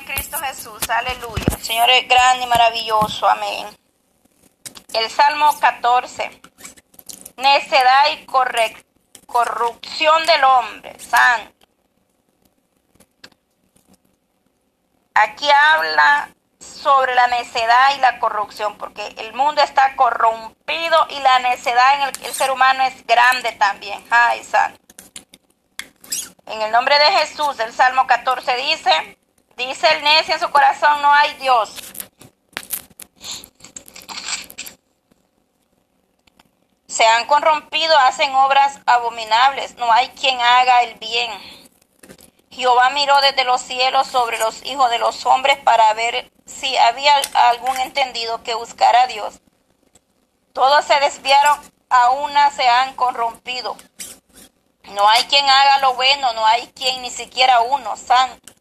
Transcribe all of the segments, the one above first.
en Cristo Jesús. Aleluya. El Señor es grande y maravilloso. Amén. El Salmo 14. Necedad y corrupción del hombre. Santo. Aquí habla sobre la necedad y la corrupción, porque el mundo está corrompido y la necedad en el, ser humano es grande también. Ay, santo. En el nombre de Jesús, el Salmo 14 dice, dice el necio en su corazón, no hay Dios. Se han corrompido, hacen obras abominables, no hay quien haga el bien. Jehová miró desde los cielos sobre los hijos de los hombres para ver si había algún entendido que buscara a Dios. Todos se desviaron, a una se han corrompido. No hay quien haga lo bueno, no hay quien ni siquiera uno, santo.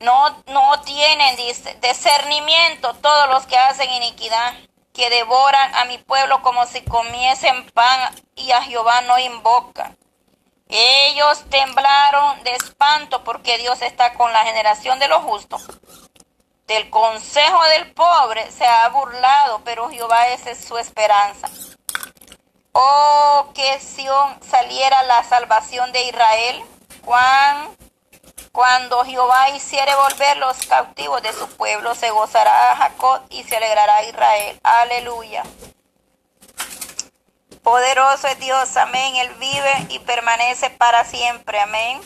No, no tienen discernimiento todos los que hacen iniquidad, que devoran a mi pueblo como si comiesen pan y a Jehová no invocan. Ellos temblaron de espanto porque Dios está con la generación de los justos. Del consejo del pobre se ha burlado, pero Jehová es su esperanza. Oh, que Sión saliera la salvación de Israel. Cuando Jehová hiciere volver los cautivos de su pueblo, se gozará Jacob y se alegrará Israel. Aleluya. Poderoso es Dios, amén. Él vive y permanece para siempre, amén.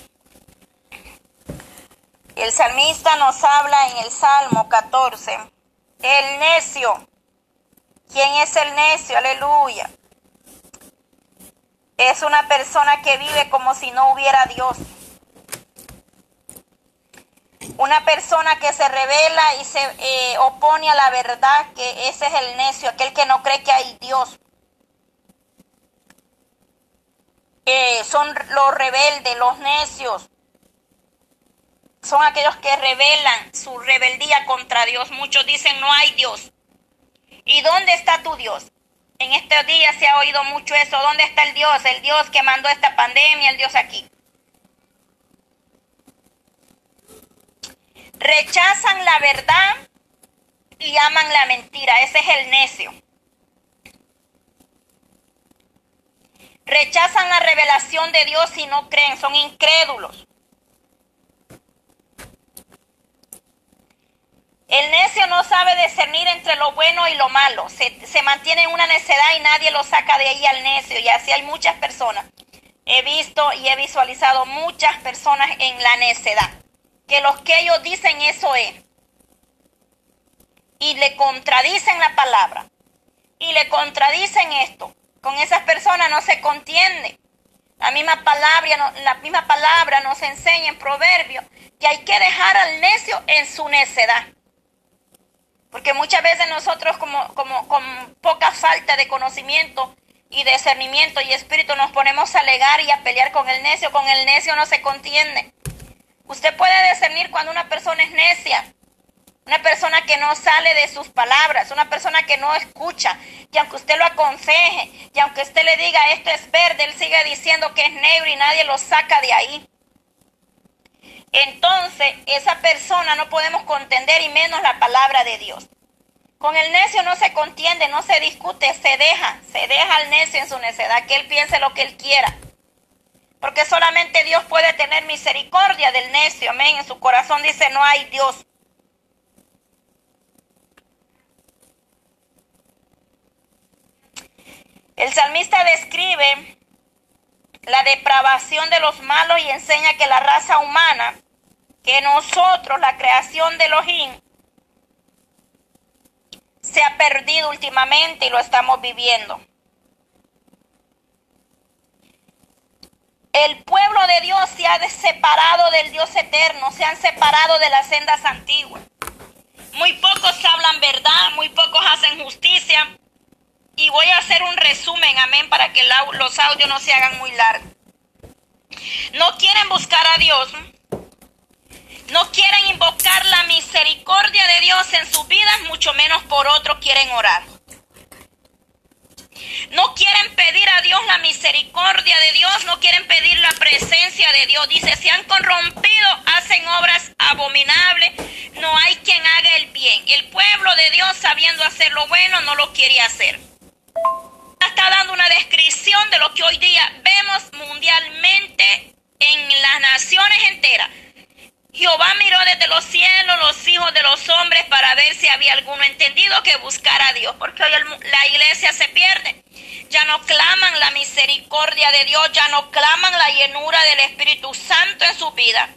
El salmista nos habla en el Salmo 14. El necio. ¿Quién es el necio? Aleluya es una persona que vive como si no hubiera Dios. Una persona que se revela y se eh, opone a la verdad, que ese es el necio, aquel que no cree que hay Dios. son los rebeldes, los necios. Son aquellos que revelan su rebeldía contra Dios. Muchos dicen no hay Dios. ¿Y dónde está tu Dios? En estos días se ha oído mucho eso. ¿Dónde está el Dios? El Dios que mandó esta pandemia, el Dios aquí. Rechazan la verdad y aman la mentira. Ese es el necio. Rechazan la revelación de Dios y no creen, son incrédulos. El necio no sabe discernir entre lo bueno y lo malo. Se, mantiene en una necedad y nadie lo saca de ahí al necio. Y así hay muchas personas. He visto y he visualizado muchas personas en la necedad. Que los que ellos dicen eso es. Y le contradicen la palabra. Y le contradicen esto. Con esas personas no se contiende. La misma palabra, la misma palabra nos enseña en Proverbios que hay que dejar al necio en su necedad. Porque muchas veces nosotros como, como con poca falta de conocimiento y discernimiento y espíritu nos ponemos a alegar y a pelear con el necio. Con el necio no se contiende. Usted puede discernir cuando una persona es necia. Una persona que no sale de sus palabras, una persona que no escucha, y aunque usted lo aconseje, y aunque usted le diga esto es verde, él sigue diciendo que es negro y nadie lo saca de ahí. Entonces, esa persona no podemos contender y menos la palabra de Dios. Con el necio no se contiende, no se discute, se deja, se deja al necio en su necedad, que él piense lo que él quiera. Porque solamente Dios puede tener misericordia del necio, amén. En su corazón dice, no hay Dios. El salmista describe la depravación de los malos y enseña que la raza humana, que nosotros, la creación de Elohim, se ha perdido últimamente y lo estamos viviendo. El pueblo de Dios se ha separado del Dios eterno, se han separado de las sendas antiguas. Muy pocos hablan verdad, muy pocos hacen justicia, y voy a hacer un resumen, amén, para que los audios no se hagan muy largos. No quieren buscar a Dios. No quieren invocar la misericordia de Dios en sus vidas, mucho menos por otros quieren orar. No quieren pedir a Dios la misericordia de Dios, no quieren pedir la presencia de Dios. Dice, se han corrompido, hacen obras abominables, no hay quien haga el bien. El pueblo de Dios sabiendo hacer lo bueno no lo quiere hacer. Ya no claman la llenura del Espíritu Santo en su vida.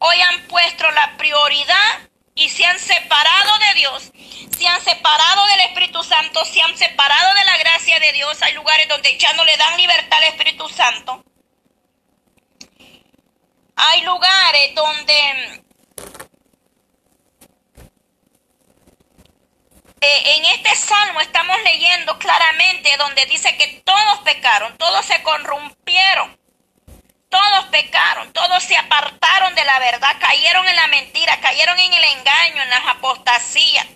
Hoy han puesto la prioridad y se han separado de Dios, se han separado del Espíritu Santo, se han separado de la gracia de Dios. Hay lugares donde ya no le dan libertad al Espíritu Santo. Hay lugares donde eh, en este salmo estamos leyendo claramente donde dice que todos pecaron, todos se corrompieron, todos pecaron, todos se apartaron de la verdad, cayeron en la mentira, cayeron en el engaño, en las apostasías.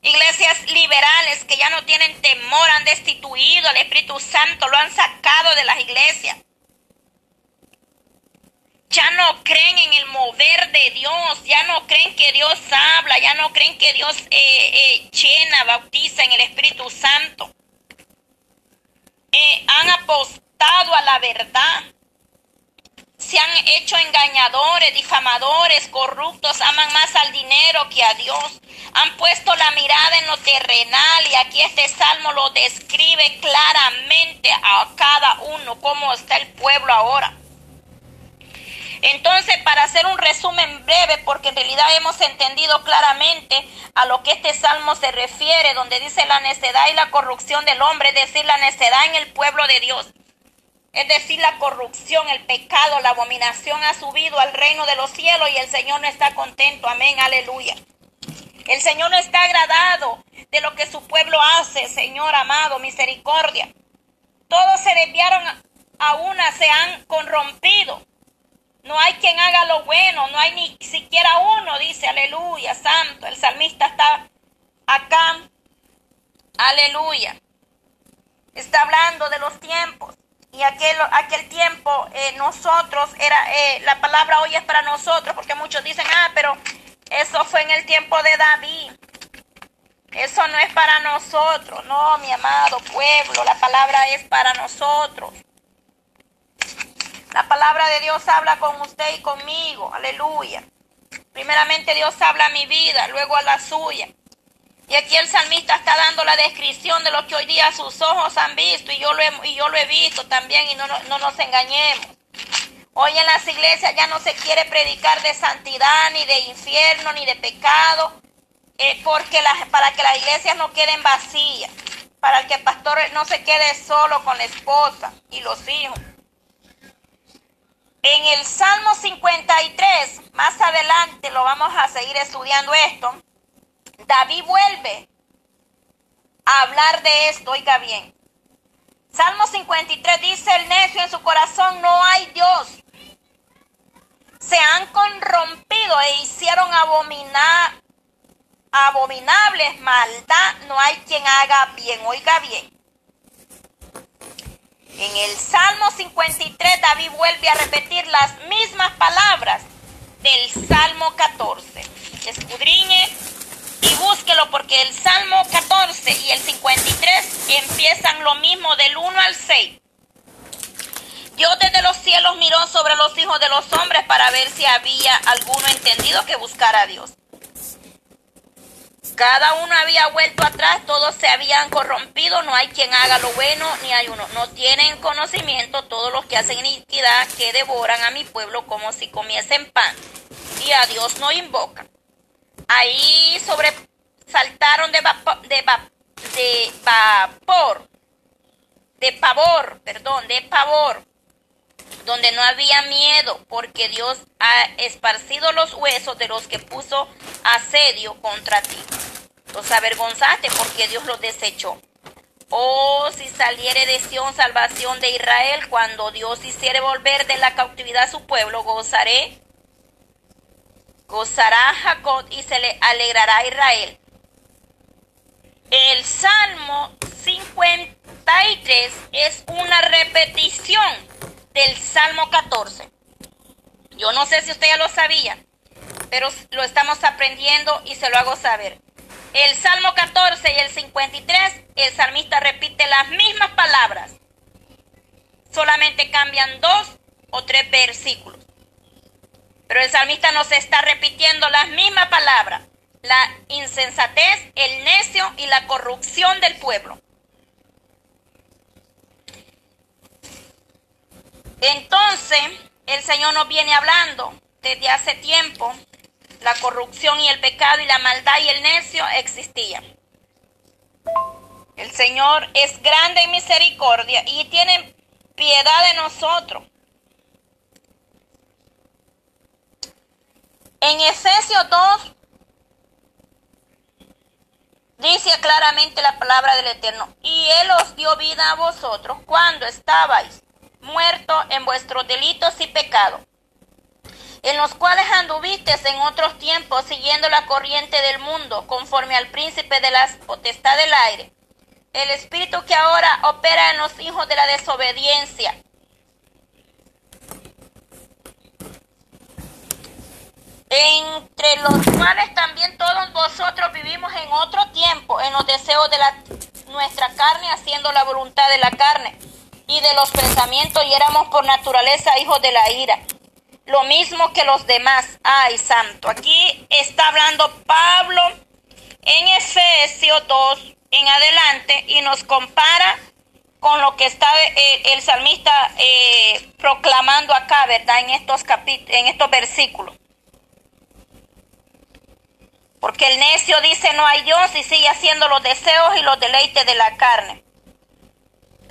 Iglesias liberales que ya no tienen temor han destituido al Espíritu Santo, lo han sacado de las iglesias ya no creen en el mover de Dios, ya no creen que Dios habla, ya no creen que Dios eh, eh, llena, bautiza en el Espíritu Santo. Eh, han apostado a la verdad, se han hecho engañadores, difamadores, corruptos, aman más al dinero que a Dios, han puesto la mirada en lo terrenal y aquí este salmo lo describe claramente a cada uno, cómo está el pueblo ahora. Entonces, para hacer un resumen breve, porque en realidad hemos entendido claramente a lo que este salmo se refiere, donde dice la necedad y la corrupción del hombre, es decir, la necedad en el pueblo de Dios. Es decir, la corrupción, el pecado, la abominación ha subido al reino de los cielos y el Señor no está contento. Amén, aleluya. El Señor no está agradado de lo que su pueblo hace, Señor amado, misericordia. Todos se desviaron a una, se han corrompido. No hay quien haga lo bueno, no hay ni siquiera uno, dice, aleluya, santo. El salmista está acá, aleluya. Está hablando de los tiempos. Y aquel, aquel tiempo eh, nosotros, era eh, la palabra hoy es para nosotros, porque muchos dicen, ah, pero eso fue en el tiempo de David. Eso no es para nosotros, no, mi amado pueblo, la palabra es para nosotros. La palabra de Dios habla con usted y conmigo. Aleluya. Primeramente Dios habla a mi vida, luego a la suya. Y aquí el salmista está dando la descripción de lo que hoy día sus ojos han visto y yo lo he, y yo lo he visto también y no, no, nos engañemos. Hoy en las iglesias ya no se quiere predicar de santidad, ni de infierno, ni de pecado, eh, porque para que las iglesias no queden vacías, para que el pastor no se quede solo con la esposa y los hijos. En el Salmo 53, más adelante lo vamos a seguir estudiando esto, David vuelve a hablar de esto, oiga bien. Salmo 53 dice, el necio en su corazón no hay Dios. Se han corrompido e hicieron abominar, abominables maldad, no hay quien haga bien, oiga bien. En el Salmo 53 David vuelve a repetir las mismas palabras del Salmo 14. Escudriñe y búsquelo porque el Salmo 14 y el 53 empiezan lo mismo del 1 al 6. Dios desde los cielos miró sobre los hijos de los hombres para ver si había alguno entendido que buscara a Dios. Cada uno había vuelto atrás, todos se habían corrompido, no hay quien haga lo bueno, ni hay uno. No tienen conocimiento todos los que hacen iniquidad, que devoran a mi pueblo como si comiesen pan, y a Dios no invocan. Ahí sobresaltaron de, de, de vapor, de pavor, perdón, de pavor, donde no había miedo, porque Dios ha esparcido los huesos de los que puso asedio contra ti. Los avergonzaste porque Dios los desechó. Oh, si saliere de Sión salvación de Israel, cuando Dios hiciere volver de la cautividad a su pueblo, gozaré. Gozará Jacob y se le alegrará Israel. El Salmo 53 es una repetición del Salmo 14. Yo no sé si usted ya lo sabía, pero lo estamos aprendiendo y se lo hago saber. El Salmo 14 y el 53, el salmista repite las mismas palabras. Solamente cambian dos o tres versículos. Pero el salmista nos está repitiendo las mismas palabras. La insensatez, el necio y la corrupción del pueblo. Entonces, el Señor nos viene hablando desde hace tiempo la corrupción y el pecado y la maldad y el necio existían. El Señor es grande en misericordia y tiene piedad de nosotros. En Efesios 2 dice claramente la palabra del Eterno, y Él os dio vida a vosotros cuando estabais muertos en vuestros delitos y pecados en los cuales anduvisteis en otros tiempos siguiendo la corriente del mundo, conforme al príncipe de las potestad del aire, el espíritu que ahora opera en los hijos de la desobediencia. Entre los cuales también todos vosotros vivimos en otro tiempo, en los deseos de la, nuestra carne, haciendo la voluntad de la carne y de los pensamientos, y éramos por naturaleza hijos de la ira lo mismo que los demás. Ay, santo. Aquí está hablando Pablo en Efesios 2 en adelante y nos compara con lo que está eh, el salmista eh, proclamando acá, ¿verdad? En estos, en estos versículos. Porque el necio dice no hay Dios y sigue haciendo los deseos y los deleites de la carne.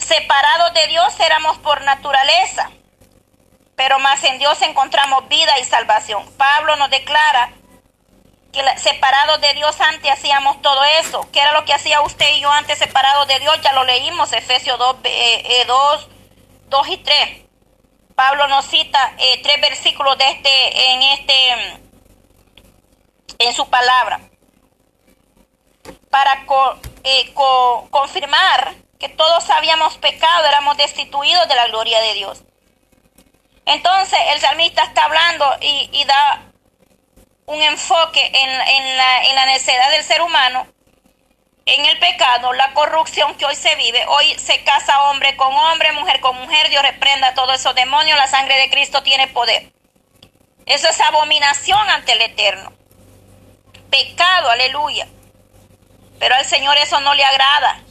Separados de Dios éramos por naturaleza pero más en Dios encontramos vida y salvación. Pablo nos declara que separados de Dios antes hacíamos todo eso. ¿Qué era lo que hacía usted y yo antes separados de Dios? Ya lo leímos, Efesios 2, 2, eh, eh, y 3. Pablo nos cita eh, tres versículos de este, en este, en su palabra, para confirmar que todos habíamos pecado, éramos destituidos de la gloria de Dios. Entonces el salmista está hablando y, da un enfoque en, la, necesidad del ser humano, en el pecado, la corrupción que hoy se vive. Hoy se casa hombre con hombre, mujer con mujer, Dios reprenda a todos esos demonios, la sangre de Cristo tiene poder. Eso es abominación ante el Eterno. Pecado, aleluya. Pero al Señor eso no le agrada.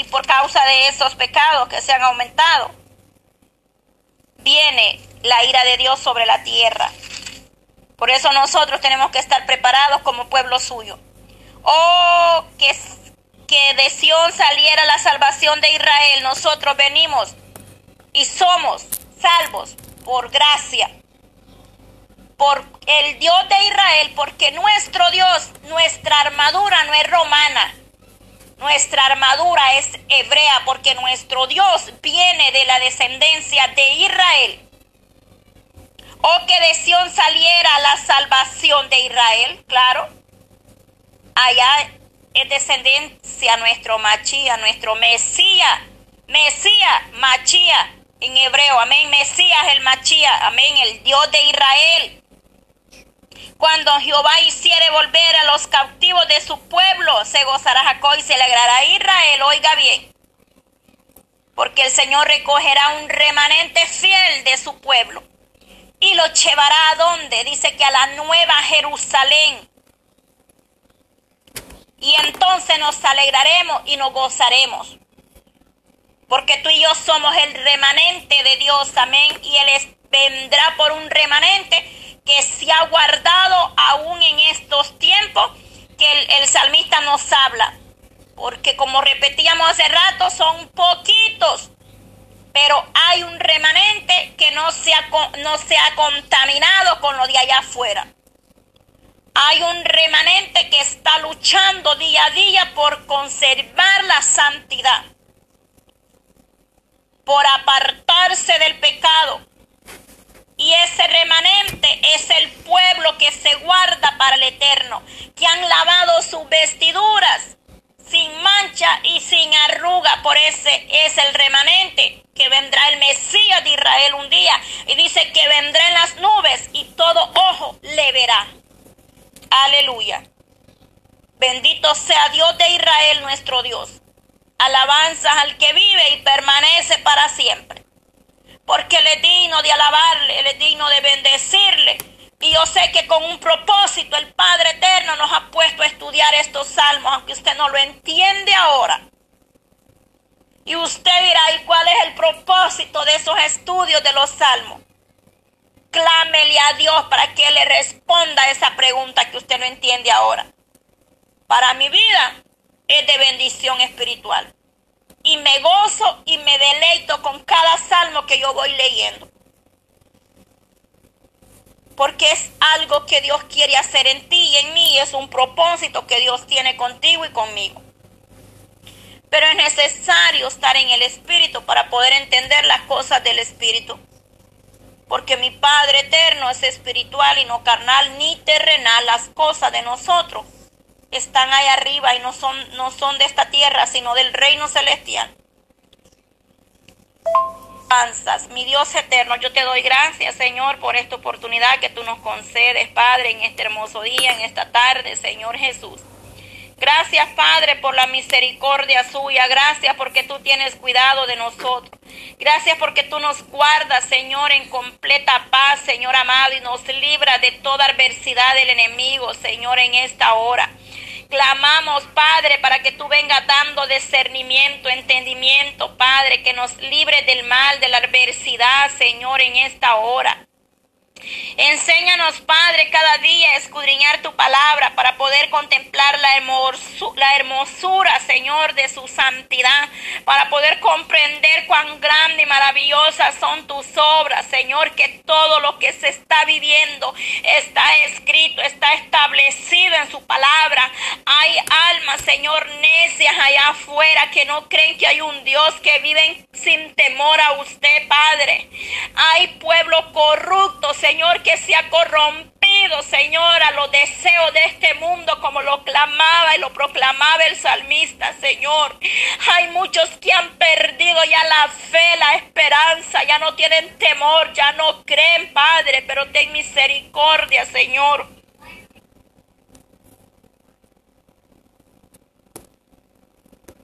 Y por causa de esos pecados que se han aumentado, viene la ira de Dios sobre la tierra. Por eso nosotros tenemos que estar preparados como pueblo suyo. Oh, que, que de Sión saliera la salvación de Israel. Nosotros venimos y somos salvos por gracia. Por el Dios de Israel, porque nuestro Dios, nuestra armadura no es romana, nuestra armadura es hebrea, porque nuestro Dios viene de la descendencia de Israel. O que de Sión saliera la salvación de Israel, claro. Allá es descendencia nuestro Machía, nuestro Mesías. Mesías, Machía, en hebreo, amén. Mesías, el Machía, amén, el Dios de Israel. Cuando Jehová hiciere volver a los cautivos de su pueblo, se gozará Jacob y se alegrará Israel. Oiga bien. Porque el Señor recogerá un remanente fiel de su pueblo y lo llevará a donde? Dice que a la nueva Jerusalén. Y entonces nos alegraremos y nos gozaremos. Porque tú y yo somos el remanente de Dios, amén. Y Él vendrá por un remanente que se ha guardado aún en estos tiempos que el, salmista nos habla. Porque como repetíamos hace rato, son poquitos pero hay un remanente que no se, ha, no se ha contaminado con lo de allá afuera. Hay un remanente que está luchando día a día por conservar la santidad, por apartarse del pecado. Y ese remanente es el pueblo que se guarda para el eterno, que han lavado sus vestiduras sin mancha y sin arruga. Por ese es el remanente que vendrá el Mesías de Israel un día. Y dice que vendrá en las nubes y todo ojo le verá. Aleluya. Bendito sea Dios de Israel nuestro Dios. Alabanzas al que vive y permanece para siempre. Porque Él es digno de alabarle, Él es digno de bendecirle. Y yo sé que con un propósito el Padre Eterno nos ha puesto a estudiar estos salmos, aunque usted no lo entiende ahora. Y usted dirá, ¿y cuál es el propósito de esos estudios de los salmos? Clámele a Dios para que le responda esa pregunta que usted no entiende ahora. Para mi vida es de bendición espiritual. Y me gozo y me deleito con cada salmo que yo voy leyendo. Porque es algo que Dios quiere hacer en ti y en mí. Es un propósito que Dios tiene contigo y conmigo. Pero es necesario estar en el Espíritu para poder entender las cosas del Espíritu porque mi Padre eterno es espiritual y no carnal ni terrenal. Las cosas de nosotros están ahí arriba y no son, no son de esta tierra, sino del reino celestial. Mi Dios eterno, yo te doy gracias, Señor, por esta oportunidad que tú nos concedes, Padre, en este hermoso día, en esta tarde, Señor Jesús. Gracias, Padre, por la misericordia suya. Gracias porque tú tienes cuidado de nosotros. Gracias porque tú nos guardas, Señor, en completa paz, Señor amado, y nos libra de toda adversidad del enemigo, Señor, en esta hora. Clamamos, Padre, para que tú vengas dando discernimiento, entendimiento, Padre, que nos libre del mal, de la adversidad, Señor, en esta hora. Enséñanos, Padre, cada día a escudriñar tu palabra para poder contemplar la, hermosura, Señor, de su santidad, para poder comprender cuán grande y maravillosas son tus obras, Señor, que todo lo que se está viviendo está escrito, está establecido en su palabra. Hay Señor, necias allá afuera que no creen que hay un Dios que vive sin temor a usted, Padre. Hay pueblo corrupto, Señor, que se ha corrompido, Señor, a los deseos de este mundo, como lo clamaba y lo proclamaba el salmista, Señor. Hay muchos que han perdido ya la fe, la esperanza, ya no tienen temor, ya no creen, Padre, pero ten misericordia, Señor.